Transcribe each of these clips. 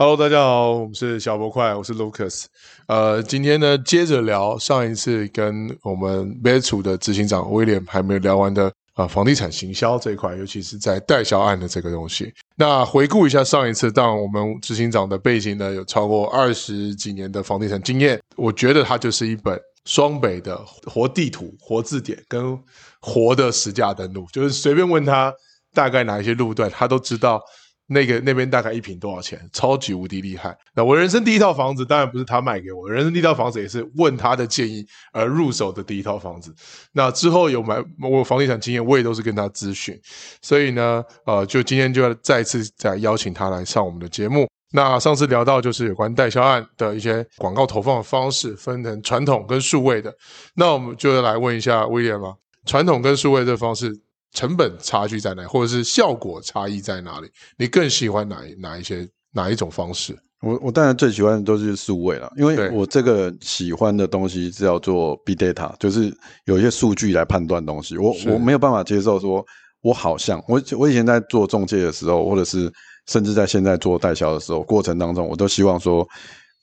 Hello，大家好，我们是小博快，我是 Lucas。呃，今天呢，接着聊上一次跟我们 BEST 的执行长威廉还没有聊完的啊、呃，房地产行销这一块，尤其是在代销案的这个东西。那回顾一下上一次，当我们执行长的背景呢，有超过二十几年的房地产经验，我觉得它就是一本双北的活地图、活字典跟活的实价登录，就是随便问他大概哪一些路段，他都知道。那个那边大概一平多少钱？超级无敌厉害。那我人生第一套房子当然不是他卖给我，人生第一套房子也是问他的建议而入手的第一套房子。那之后有买我房地产经验，我也都是跟他咨询。所以呢，呃，就今天就要再次再邀请他来上我们的节目。那上次聊到就是有关代销案的一些广告投放的方式，分成传统跟数位的。那我们就来问一下威廉吧，传统跟数位这方式。成本差距在哪，或者是效果差异在哪里？你更喜欢哪哪一些哪一种方式？我我当然最喜欢的都是数位了，因为我这个喜欢的东西是要做 big data，就是有一些数据来判断东西。我我没有办法接受说，我好像我我以前在做中介的时候，或者是甚至在现在做代销的时候，过程当中我都希望说，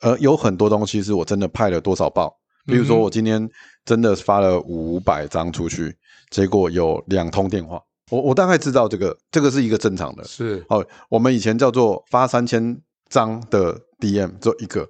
呃，有很多东西是我真的派了多少报，比如说我今天真的发了五百张出去。结果有两通电话，我我大概知道这个，这个是一个正常的。是，好，我们以前叫做发三千张的 DM，只有一个，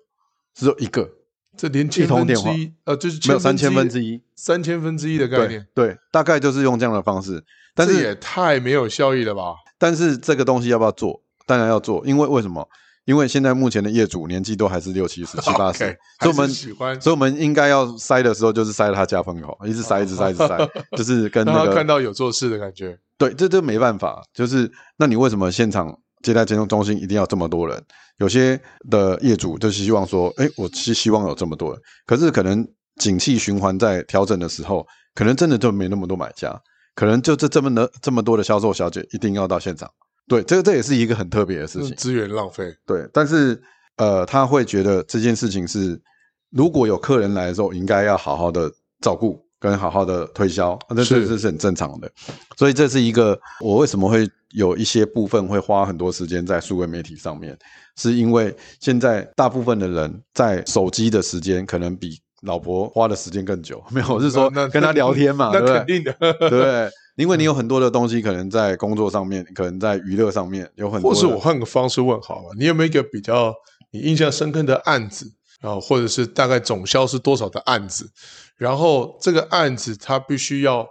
只有一个，这连千分之一，呃，就是没有三千分之一，三千分之一的概念对，对，大概就是用这样的方式，但是也太没有效益了吧？但是这个东西要不要做？当然要做，因为为什么？因为现在目前的业主年纪都还是六七十、七八十，所以我们喜欢，所以我们应该要塞的时候就是塞他加朋友，一直塞，一直塞，一直塞，就是跟那个看到有做事的感觉。对，这这没办法，就是那你为什么现场接待接送中心一定要这么多人？有些的业主就是希望说，哎，我是希望有这么多人，可是可能景气循环在调整的时候，可能真的就没那么多买家，可能就这这么的这么多的销售小姐一定要到现场。对，这个这也是一个很特别的事情，资源浪费。对，但是呃，他会觉得这件事情是，如果有客人来的时候，应该要好好的照顾跟好好的推销，这是这是很正常的。所以这是一个我为什么会有一些部分会花很多时间在数位媒体上面，是因为现在大部分的人在手机的时间可能比老婆花的时间更久。没有，我是说跟他聊天嘛，那肯定的，对不对？对。因为你有很多的东西，可能在工作上面，可能在娱乐上面有很多。或是我换个方式问好了，你有没有一个比较你印象深刻的案子？然后或者是大概总销是多少的案子？然后这个案子它必须要，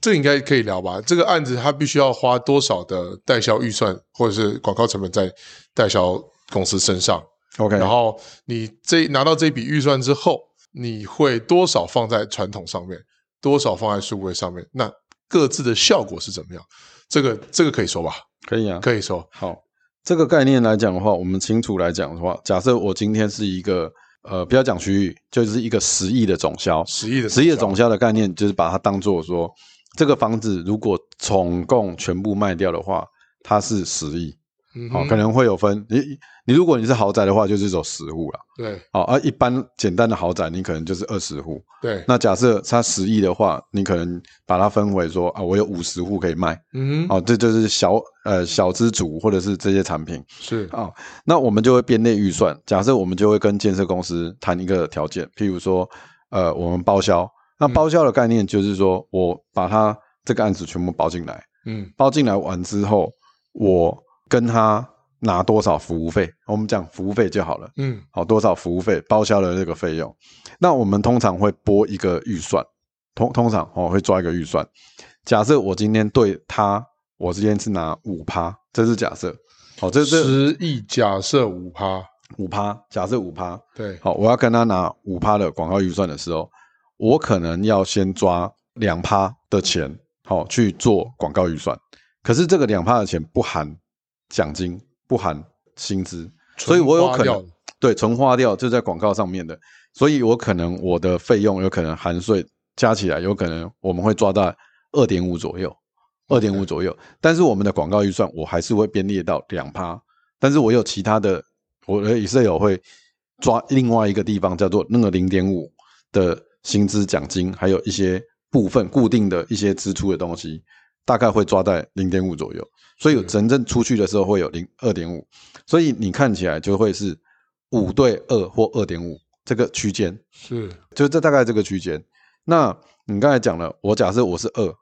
这个应该可以聊吧？这个案子它必须要花多少的代销预算，或者是广告成本在代销公司身上？OK，然后你这拿到这笔预算之后，你会多少放在传统上面，多少放在数位上面？那各自的效果是怎么样？这个这个可以说吧？可以啊，可以说。好，这个概念来讲的话，我们清楚来讲的话，假设我今天是一个呃，不要讲区域，就是一个十亿的总销，十亿的十亿的总销的概念，就是把它当做说，这个房子如果总共全部卖掉的话，它是十亿。嗯，好，可能会有分你。你如果你是豪宅的话，就是走十户了。对，好，而一般简单的豪宅，你可能就是二十户。对，那假设它十亿的话，你可能把它分为说啊，我有五十户可以卖。嗯哼，好，这就是小呃小资主或者是这些产品。是啊，那我们就会编列预算。假设我们就会跟建设公司谈一个条件，譬如说，呃，我们包销。那包销的概念就是说我把它这个案子全部包进来。嗯，包进来完之后，我跟他。拿多少服务费？我们讲服务费就好了。嗯，好，多少服务费报销的这个费用？那我们通常会拨一个预算，通通常哦会抓一个预算。假设我今天对他，我今天是拿五趴，这是假设。好，这是十亿，假设五趴，五趴，假设五趴。对，好，我要跟他拿五趴的广告预算的时候，我可能要先抓两趴的钱，好去做广告预算。可是这个两趴的钱不含奖金。不含薪资，所以我有可能对纯花掉就在广告上面的，所以我可能我的费用有可能含税加起来，有可能我们会抓到二点五左右，二点五左右。但是我们的广告预算我还是会编列到两趴，但是我有其他的，我的 Excel 会抓另外一个地方叫做那个零点五的薪资奖金，还有一些部分固定的一些支出的东西，大概会抓在零点五左右，所以真正出去的时候会有零二点五，所以你看起来就会是五对二或二点五这个区间，是，就这大概这个区间。那你刚才讲了，我假设我是二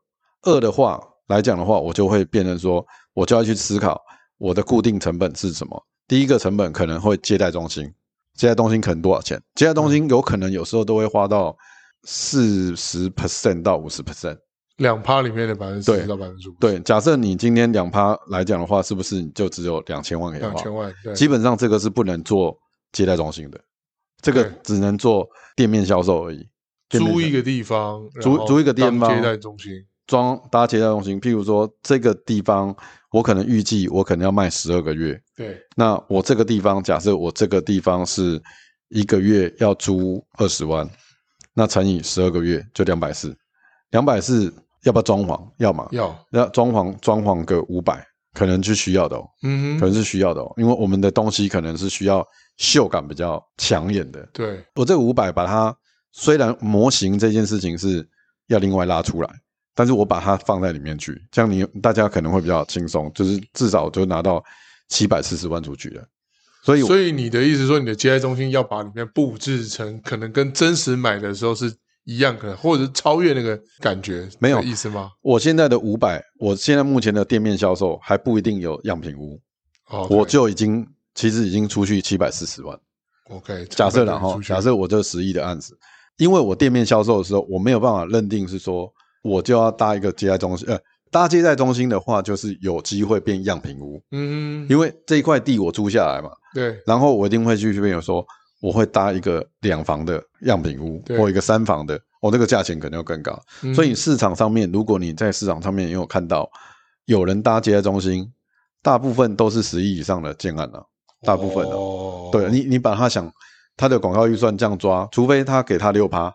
二的话来讲的话，我就会变成说，我就要去思考我的固定成本是什么。第一个成本可能会接待中心，接待中心可能多少钱？接待中心有可能有时候都会花到四十 percent 到五十 percent。两趴里面的百分之四十到百分之五。对，假设你今天两趴来讲的话，是不是你就只有两千万可以花？两千万，对。基本上这个是不能做接待中心的，这个只能做店面销售而已。租一个地方，租租一个地方接待中心，装搭接待中心。譬如说，这个地方我可能预计我可能要卖十二个月。对。那我这个地方，假设我这个地方是一个月要租二十万，那乘以十二个月就两百四，两百四。要不要装潢？要嘛？要。要装潢，装潢个五百，可能是需要的哦。嗯哼，可能是需要的哦，因为我们的东西可能是需要秀感比较抢眼的。对，我这五百把它，虽然模型这件事情是要另外拉出来，但是我把它放在里面去，这样你大家可能会比较轻松，就是至少就拿到七百四十万出去了。所以，所以你的意思说，你的接待中心要把里面布置成可能跟真实买的时候是。一样可能，或者是超越那个感觉，没有意思吗？我现在的五百，我现在目前的店面销售还不一定有样品屋，okay. 我就已经其实已经出去七百四十万。OK，假设然后，假设我这十亿的案子，因为我店面销售的时候，我没有办法认定是说我就要搭一个接待中心，呃，搭接待中心的话，就是有机会变样品屋。嗯，因为这一块地我租下来嘛，对，然后我一定会去这边有说。我会搭一个两房的样品屋，或一个三房的，我、哦、那个价钱可能要更高。嗯。所以市场上面，如果你在市场上面也有看到有人搭接待中心，大部分都是十亿以上的建案了，啊，大部分的。哦，对你，你把他想他的广告预算这样抓，除非他给他六趴，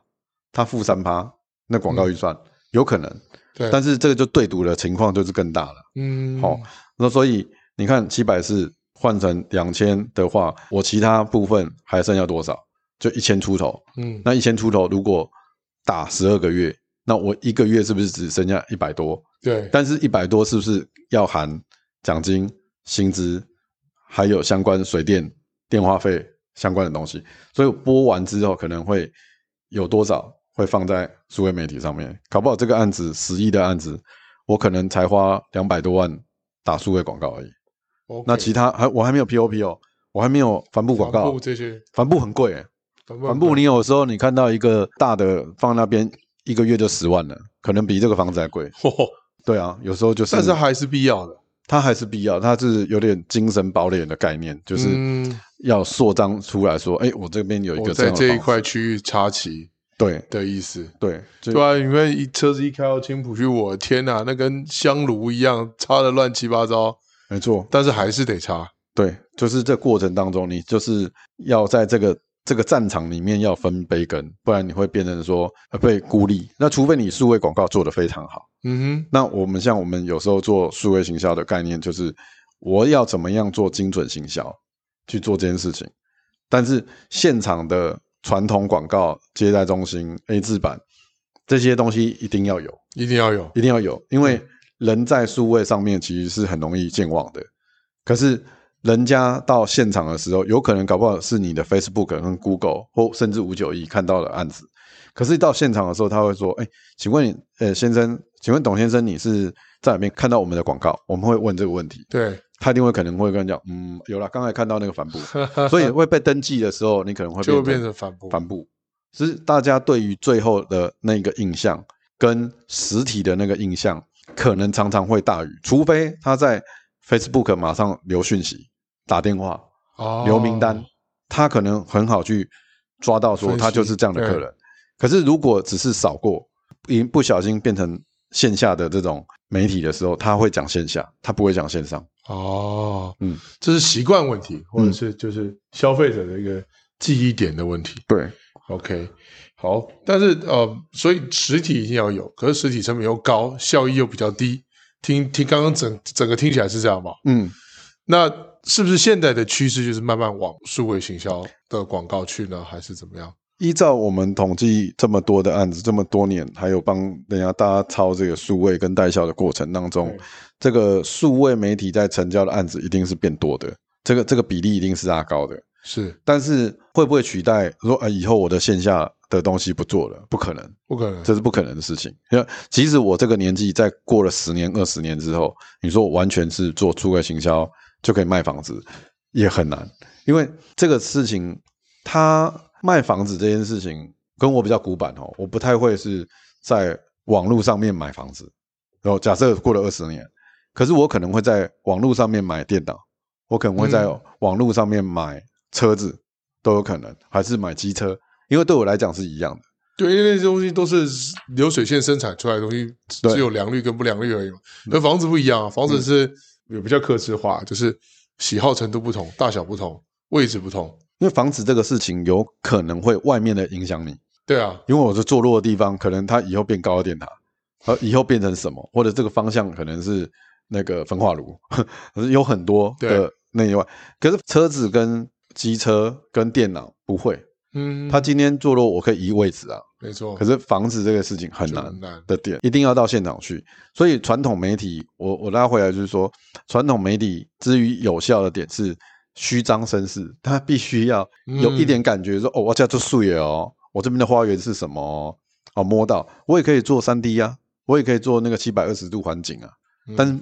他付三趴，那广告预算，嗯、有可能。对，但是这个就对赌的情况就是更大了。嗯，好，那所以你看七百四。换成两千的话，我其他部分还剩下多少？就一千出头。嗯，那一千出头，如果打十二个月，那我一个月是不是只剩下一百多？对。但是，一百多是不是要含奖金、薪资，还有相关水电、电话费相关的东西？所以播完之后，可能会有多少会放在数位媒体上面？搞不好这个案子十亿的案子，我可能才花两百多万打数位广告而已。Okay. 那其他还我还没有 POP 哦，我还没有帆布广告，帆布这些。帆布很贵哎，帆布你有时候你看到一个大的放那边一个月就十万了，可能比这个房子还贵。哦。对啊，有时候就是，但是还是必要的，它还是必要，它是有点精神堡垒的概念，就是要扩张出来说，哎、嗯欸，我这边有一个这在这一块区域插旗，对。的意思，对对啊，因为一车子一开到青浦去，我天哪，那跟香炉一样插的乱七八糟。没错，但是还是得插。对，就是这过程当中，你就是要在这个这个战场里面要分杯羹，不然你会变成说被孤立。那除非你数位广告做得非常好，嗯哼。那我们像我们有时候做数位行销的概念，就是我要怎么样做精准行销去做这件事情。但是现场的传统广告、接待中心、A 字版这些东西一定要有，一定要有，一定要有，因为。人在数位上面其实是很容易健忘的，可是人家到现场的时候，有可能搞不好是你的 Facebook 跟 Google 或甚至五九一看到的案子，可是到现场的时候，他会说：“哎，请问你，呃，先生，请问董先生，你是在哪边看到我们的广告？”我们会问这个问题。对，他一定会可能会跟你讲：“嗯，有了，刚才看到那个帆布，所以会被登记的时候，你可能会变就会变成帆布。帆布，是大家对于最后的那个印象跟实体的那个印象。”可能常常会大于，除非他在 Facebook 马上留讯息、打电话、留名单，他可能很好去抓到说他就是这样的客人。可是如果只是扫过，一不小心变成线下的这种媒体的时候，他会讲线下，他不会讲线上。哦，嗯，这是习惯问题，或者是就是消费者的一个记忆点的问题。对，OK。好，但是呃，所以实体一定要有，可是实体成本又高，效益又比较低。听听刚刚整整个听起来是这样吧？嗯，那是不是现在的趋势就是慢慢往数位行销的广告去呢，还是怎么样？依照我们统计这么多的案子，这么多年，还有帮人家大家抄这个数位跟代销的过程当中，这个数位媒体在成交的案子一定是变多的，这个这个比例一定是拉高的。是，但是会不会取代说啊，以后我的线下的东西不做了？不可能，不可能，这是不可能的事情。因为即使我这个年纪，在过了十年、二十年之后，你说我完全是做数位行销就可以卖房子，也很难。因为这个事情，他卖房子这件事情跟我比较古板哦，我不太会是在网络上面买房子。然后假设过了二十年，可是我可能会在网络上面买电脑，我可能会在网络上面买。车子都有可能，还是买机车，因为对我来讲是一样的。对，因为那些东西都是流水线生产出来的东西，只有良率跟不良率而已嘛。那房子不一样啊，房子是也比较客制化，就是喜好程度不同，大小不同，位置不同。因为房子这个事情有可能会外面的影响你。对啊，因为我是坐落的地方，可能它以后变高的电塔，而以后变成什么，或者这个方向可能是那个焚化炉，可 是有很多的内外。可是车子跟机车跟电脑不会，嗯，他今天坐落我可以移位置啊，没错。可是房子这个事情很难的点，一定要到现场去。所以传统媒体，我我拉回来就是说，传统媒体之于有效的点是虚张声势，他必须要有一点感觉说，哦，我叫做树叶哦，我这边的花园是什么哦，哦，摸到，我也可以做三 D 啊，我也可以做那个七百二十度环境啊，但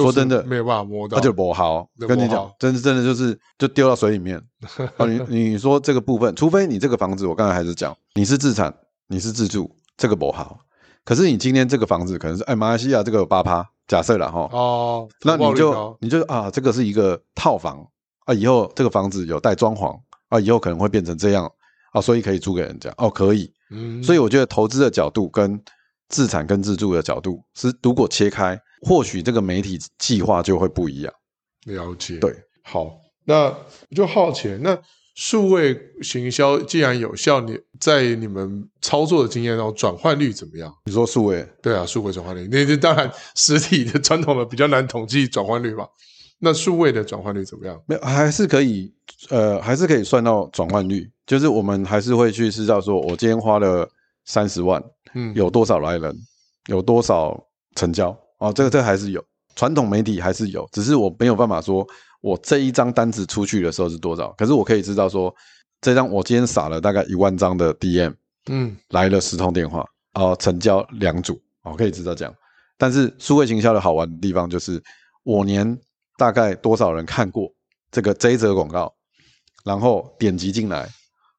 是。说真的，没有办法摸到，那就不好。跟你讲，真的真的就是就丢到水里面。你你说这个部分，除非你这个房子，我刚才还是讲，你是自产，你是自住，这个不好。可是你今天这个房子可能是，哎，马来西亚这个有八趴，假设了哈。哦。那你就你就啊，这个是一个套房啊，以后这个房子有带装潢啊，以后可能会变成这样啊，所以可以租给人家哦，可以。嗯。所以我觉得投资的角度跟自产跟自住的角度是，如果切开。或许这个媒体计划就会不一样。了解，对，好，那我就好奇，那数位行销既然有效，你在你们操作的经验中，转换率怎么样？你说数位？对啊，数位转换率，那当然实体的传统的比较难统计转换率嘛。那数位的转换率怎么样？没有，还是可以，呃，还是可以算到转换率，就是我们还是会去知道说，我今天花了三十万，嗯，有多少来人，有多少成交。哦，这个这个还是有，传统媒体还是有，只是我没有办法说，我这一张单子出去的时候是多少，可是我可以知道说，这张我今天撒了大概一万张的 DM，嗯，来了十通电话，哦，成交两组，哦，可以知道这样。但是数位行销的好玩的地方就是，我年大概多少人看过这个这一则广告，然后点击进来，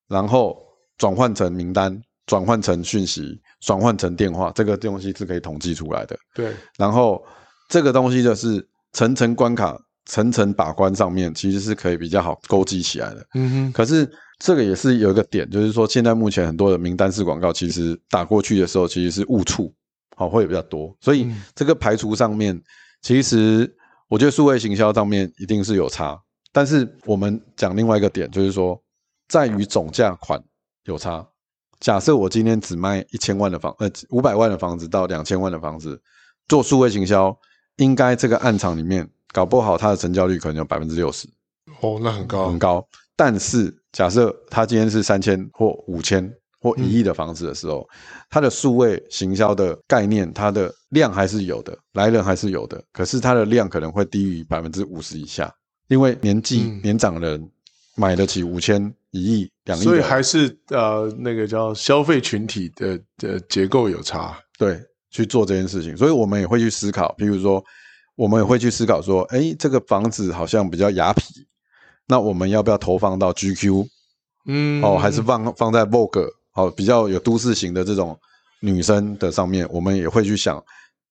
然后转换成名单。转换成讯息，转换成电话，这个东西是可以统计出来的。对，然后这个东西就是层层关卡、层层把关上面，其实是可以比较好勾稽起来的。嗯哼。可是这个也是有一个点，就是说现在目前很多的名单式广告，其实打过去的时候其实是误触，好会比较多。所以这个排除上面，其实我觉得数位行销上面一定是有差。但是我们讲另外一个点，就是说在于总价款有差。假设我今天只卖一千万的房，呃，五百万的房子到两千万的房子，做数位行销，应该这个暗场里面搞不好它的成交率可能有百分之六十。哦，那很高，很高。但是假设他今天是三千或五千或一亿的房子的时候，嗯、它的数位行销的概念，它的量还是有的，来人还是有的，可是它的量可能会低于百分之五十以下，因为年纪、嗯、年长的人买得起五千。一亿两亿，所以还是呃那个叫消费群体的的结构有差，对，去做这件事情，所以我们也会去思考，比如说我们也会去思考说，哎，这个房子好像比较雅痞，那我们要不要投放到 GQ？嗯，哦，还是放放在 Vogue，哦，比较有都市型的这种女生的上面，我们也会去想，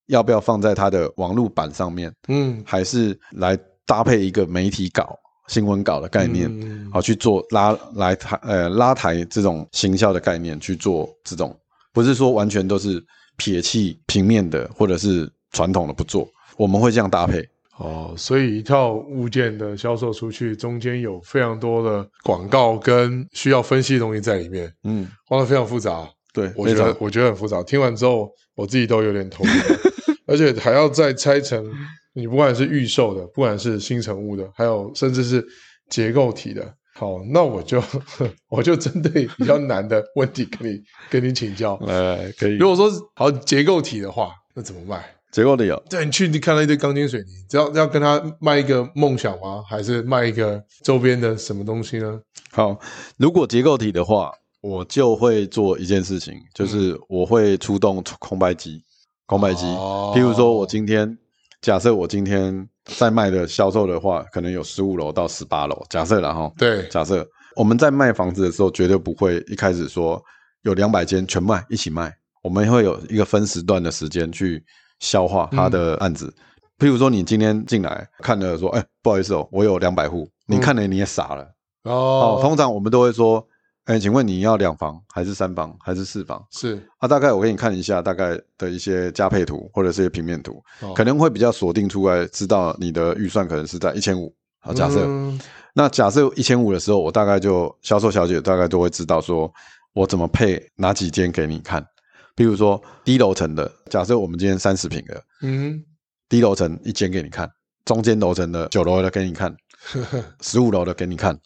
要不要放在它的网络版上面？嗯，还是来搭配一个媒体稿。新闻稿的概念，好、嗯、去做拉来台呃拉抬这种行销的概念去做这种，不是说完全都是撇弃平面的或者是传统的不做，我们会这样搭配哦。所以一套物件的销售出去，中间有非常多的广告跟需要分析的东西在里面，嗯，画得非常复杂。对，我觉得我觉得很复杂。听完之后，我自己都有点头晕，而且还要再拆成。你不管是预售的，不管是新成屋的，还有甚至是结构体的，好，那我就 我就针对比较难的问题跟你跟你请教。呃，可以。如果说好结构体的话，那怎么卖？结构的有？对，你去你看到一堆钢筋水泥，只要要跟他卖一个梦想吗？还是卖一个周边的什么东西呢？好，如果结构体的话，我就会做一件事情，就是我会出动空白机，空白机。哦、譬如说，我今天假设我今天在卖的销售的话，可能有十五楼到十八楼，假设然后对，假设我们在卖房子的时候，绝对不会一开始说有两百间全卖一起卖，我们会有一个分时段的时间去。消化他的案子，嗯、譬如说你今天进来看了说，哎、欸，不好意思哦，我有两百户，你看了你也傻了、嗯、哦。通常我们都会说，哎、欸，请问你要两房还是三房还是四房？是啊，大概我给你看一下大概的一些加配图或者是一些平面图，哦、可能会比较锁定出来，知道你的预算可能是在一千五。好，假设、嗯、那假设一千五的时候，我大概就销售小姐大概都会知道说我怎么配哪几间给你看。比如说低楼层的，假设我们今天三十平的，嗯，低楼层一间给你看，中间楼层的九楼的给你看，十五楼的给你看，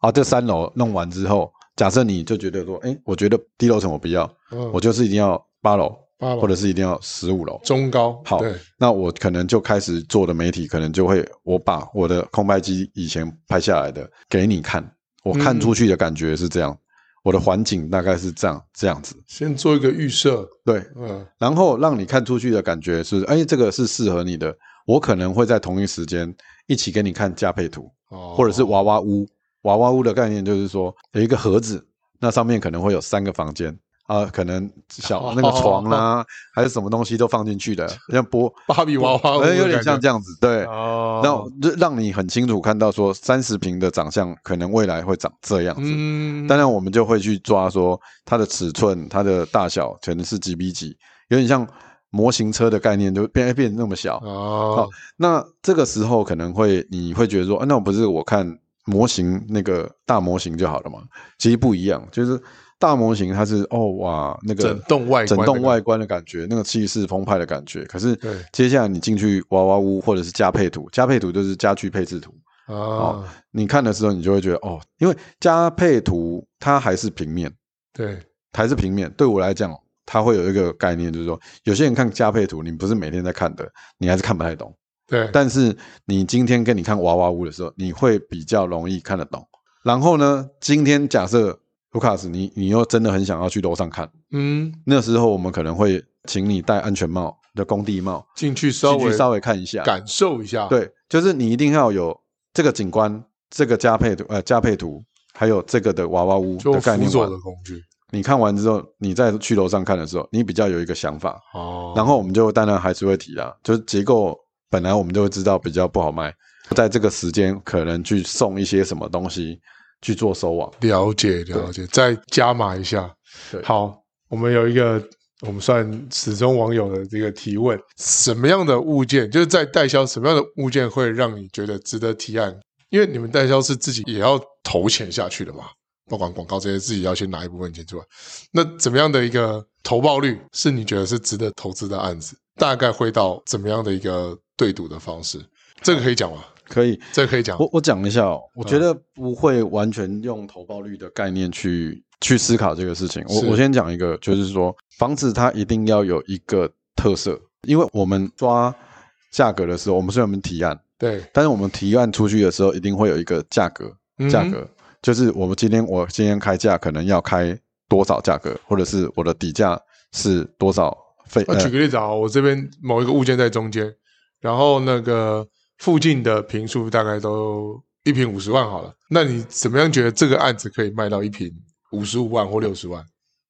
啊，这三楼弄完之后，假设你就觉得说，哎，我觉得低楼层我不要，嗯、我就是一定要八楼，八楼或者是一定要十五楼，中高，好，那我可能就开始做的媒体，可能就会我把我的空拍机以前拍下来的给你看，我看出去的感觉是这样。嗯我的环境大概是这样这样子，先做一个预设，对，嗯，然后让你看出去的感觉是，哎，这个是适合你的。我可能会在同一时间一起给你看加配图，哦，或者是娃娃屋。娃娃屋的概念就是说有一个盒子，那上面可能会有三个房间。啊，可能小 那个床啊，哦、还是什么东西都放进去的，像波芭比娃娃，有点像这样子，对。哦，那让你很清楚看到说三十平的长相，可能未来会长这样子。嗯，当然我们就会去抓说它的尺寸、它的大小，可能是几比几，有点像模型车的概念，就变变那么小。哦，好，那这个时候可能会你会觉得说，啊，那我不是我看模型那个大模型就好了嘛？其实不一样，就是。大模型它是哦哇，那个整栋外整栋外观的感觉，那个气势澎湃的感觉。可是接下来你进去娃娃屋或者是加配图，加配图就是家具配置图啊、哦。你看的时候，你就会觉得哦，因为加配图它还是平面，对，还是平面。对我来讲，它会有一个概念，就是说，有些人看加配图，你不是每天在看的，你还是看不太懂。对，但是你今天跟你看娃娃屋的时候，你会比较容易看得懂。然后呢，今天假设。卢卡斯，你你又真的很想要去楼上看，嗯，那时候我们可能会请你戴安全帽的工地帽进去稍微进去稍微看一下，感受一下。对，就是你一定要有这个景观、这个加配图、呃加配图，还有这个的娃娃屋的概念的工具。你看完之后，你再去楼上看的时候，你比较有一个想法。哦，然后我们就当然还是会提啦，就是结构本来我们就会知道比较不好卖，在这个时间可能去送一些什么东西。去做收网，了解了解，再加码一下。对，好，我们有一个我们算始终网友的这个提问：什么样的物件，就是在代销，什么样的物件会让你觉得值得提案？因为你们代销是自己也要投钱下去的嘛，不管广告这些，自己要先拿一部分钱出来。那怎么样的一个投报率是你觉得是值得投资的案子？大概会到怎么样的一个对赌的方式？这个可以讲吗？可以，这可以讲。我我讲一下哦，我觉得不会完全用投报率的概念去去思考这个事情。我我先讲一个，就是说房子它一定要有一个特色，因为我们抓价格的时候，我们虽然我们提案，对，但是我们提案出去的时候，一定会有一个价格，价格就是我们今天我今天开价可能要开多少价格，或者是我的底价是多少费。举个例子啊，我这边某一个物件在中间，然后那个。附近的平数大概都一平五十万好了，那你怎么样觉得这个案子可以卖到一平五十五万或六十万？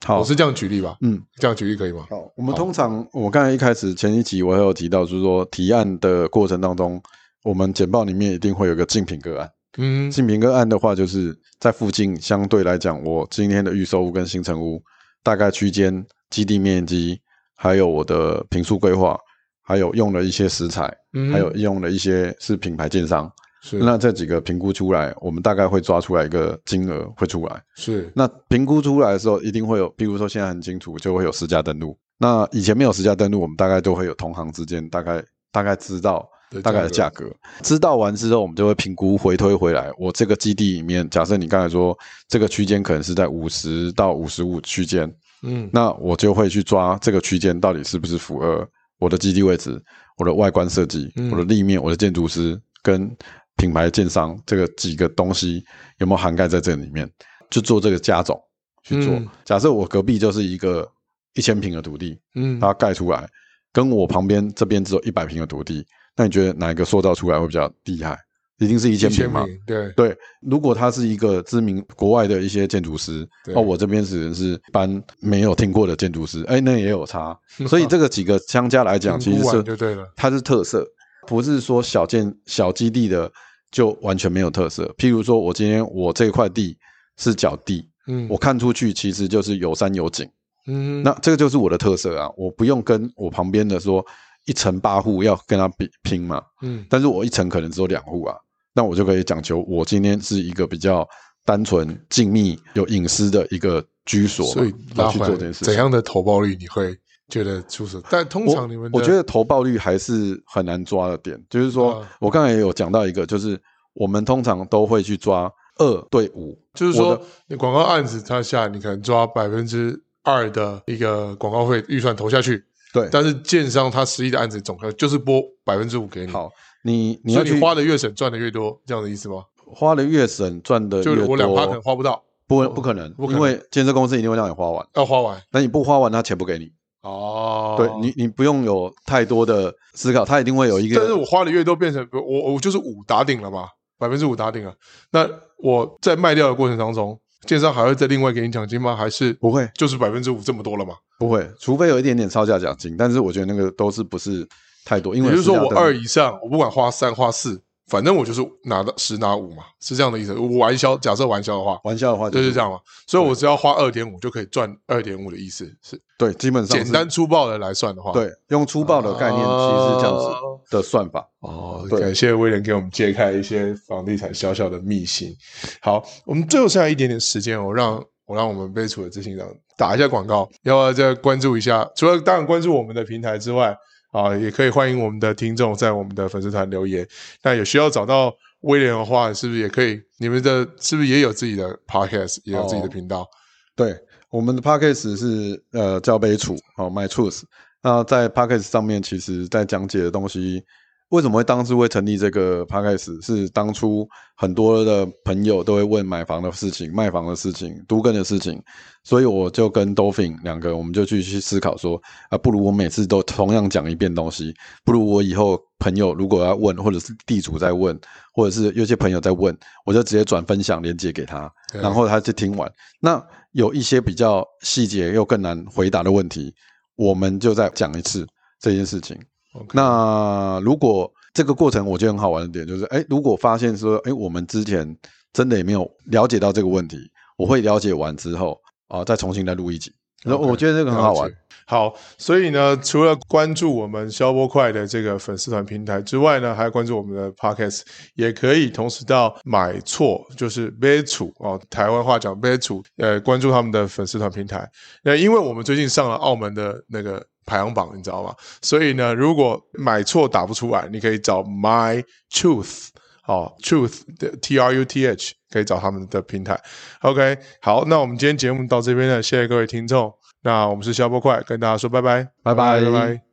好，我是这样举例吧。嗯，这样举例可以吗？好，我们通常我刚才一开始前一集我还有提到，就是说提案的过程当中，我们简报里面一定会有个竞品个案。嗯，竞品个案的话，就是在附近相对来讲，我今天的预售屋跟新成屋大概区间、基地面积，还有我的坪数规划。还有用了一些食材，嗯、还有用了一些是品牌建商，是那这几个评估出来，我们大概会抓出来一个金额会出来。是那评估出来的时候，一定会有，比如说现在很清楚，就会有实价登录。那以前没有实价登录，我们大概都会有同行之间大概大概知道大概的价格。知道完之后，我们就会评估回推回来。我这个基地里面，假设你刚才说这个区间可能是在五十到五十五区间，嗯，那我就会去抓这个区间到底是不是符合我的基地位置、我的外观设计、我的立面、我的建筑师跟品牌建商这个几个东西有没有涵盖在这里面，就做这个加总去做。假设我隔壁就是一个。一千平的土地，嗯，它盖出来，跟我旁边这边只有一百平的土地，那你觉得哪一个塑造出来会比较厉害？一定是一千平嘛？对对。如果他是一个知名国外的一些建筑师，哦，我这边只能是搬没有听过的建筑师，哎，那也有差。所以这个几个相加来讲，其实是就对了，它是特色，不是说小建小基地的就完全没有特色。譬如说我今天我这块地是角地，嗯，我看出去其实就是有山有景。嗯，那这个就是我的特色啊！我不用跟我旁边的说一层八户要跟他比拼嘛，嗯，但是我一层可能只有两户啊，那我就可以讲求我今天是一个比较单纯、静谧、有隐私的一个居所，所以拉去做这件事。怎样的投报率你会觉得出色？但通常你们我，我觉得投报率还是很难抓的点，就是说、啊、我刚才也有讲到一个，就是我们通常都会去抓二对五，就是说你广告案子它下你可能抓百分之。二的一个广告费预算投下去，对，但是建商他实际的案子总额就是拨百分之五给你。好，你你要你花的越省赚的越多，这样的意思吗？花的越省赚的越多，就我两趴可能花不到，不不可能，因为建设公司一定会让你花完，要花完，那你不花完，他钱不给你。哦，对你你不用有太多的思考，他一定会有一个。但是我花的越多，变成我我就是五打顶了嘛，百分之五打顶了。那我在卖掉的过程当中。建商还会再另外给你奖金吗？还是不会？就是百分之五这么多了嘛？不会，除非有一点点超价奖金，但是我觉得那个都是不是太多。因为比如说我二以上，我不管花三花四，反正我就是拿到十拿五嘛，是这样的意思。我玩笑，假设玩笑的话，玩笑的话就是这样嘛。所以我只要花二点五就可以赚二点五的意思是？对，基本上简单粗暴的来算的话，对，用粗暴的概念其实是这样子的算法。哦，感谢威廉给我们揭开一些房地产小小的秘辛。好，我们最后剩下一点点时间，我让。我让我们贝楚的执行长打一下广告，要不要再关注一下？除了当然关注我们的平台之外，啊，也可以欢迎我们的听众在我们的粉丝团留言。那有需要找到威廉的话，是不是也可以？你们的是不是也有自己的 podcast，也有自己的频道？哦、对，我们的 podcast 是呃叫杯楚，好、哦、My Truth。那在 podcast 上面，其实在讲解的东西。为什么会当初会成立这个 Podcast？是当初很多的朋友都会问买房的事情、卖房的事情、都更的事情，所以我就跟 Dolphin 两个，我们就去去思考说，啊，不如我每次都同样讲一遍东西，不如我以后朋友如果要问，或者是地主在问，或者是有些朋友在问，我就直接转分享链接给他，然后他就听完。那有一些比较细节又更难回答的问题，我们就再讲一次这件事情。那如果这个过程我觉得很好玩的点就是，哎，如果发现说，哎，我们之前真的也没有了解到这个问题，我会了解完之后啊，再重新再录一集。Okay. 我觉得这个很好玩。好，所以呢，除了关注我们消波快的这个粉丝团平台之外呢，还要关注我们的 Podcast，也可以同时到买错，就是买厝哦，台湾话讲买厝，呃，关注他们的粉丝团平台。那因为我们最近上了澳门的那个。排行榜，你知道吗？所以呢，如果买错打不出来，你可以找 My Truth，哦，Truth 的 T R U T H，可以找他们的平台。OK，好，那我们今天节目到这边了，谢谢各位听众。那我们是肖波快，跟大家说拜拜，拜拜，拜拜。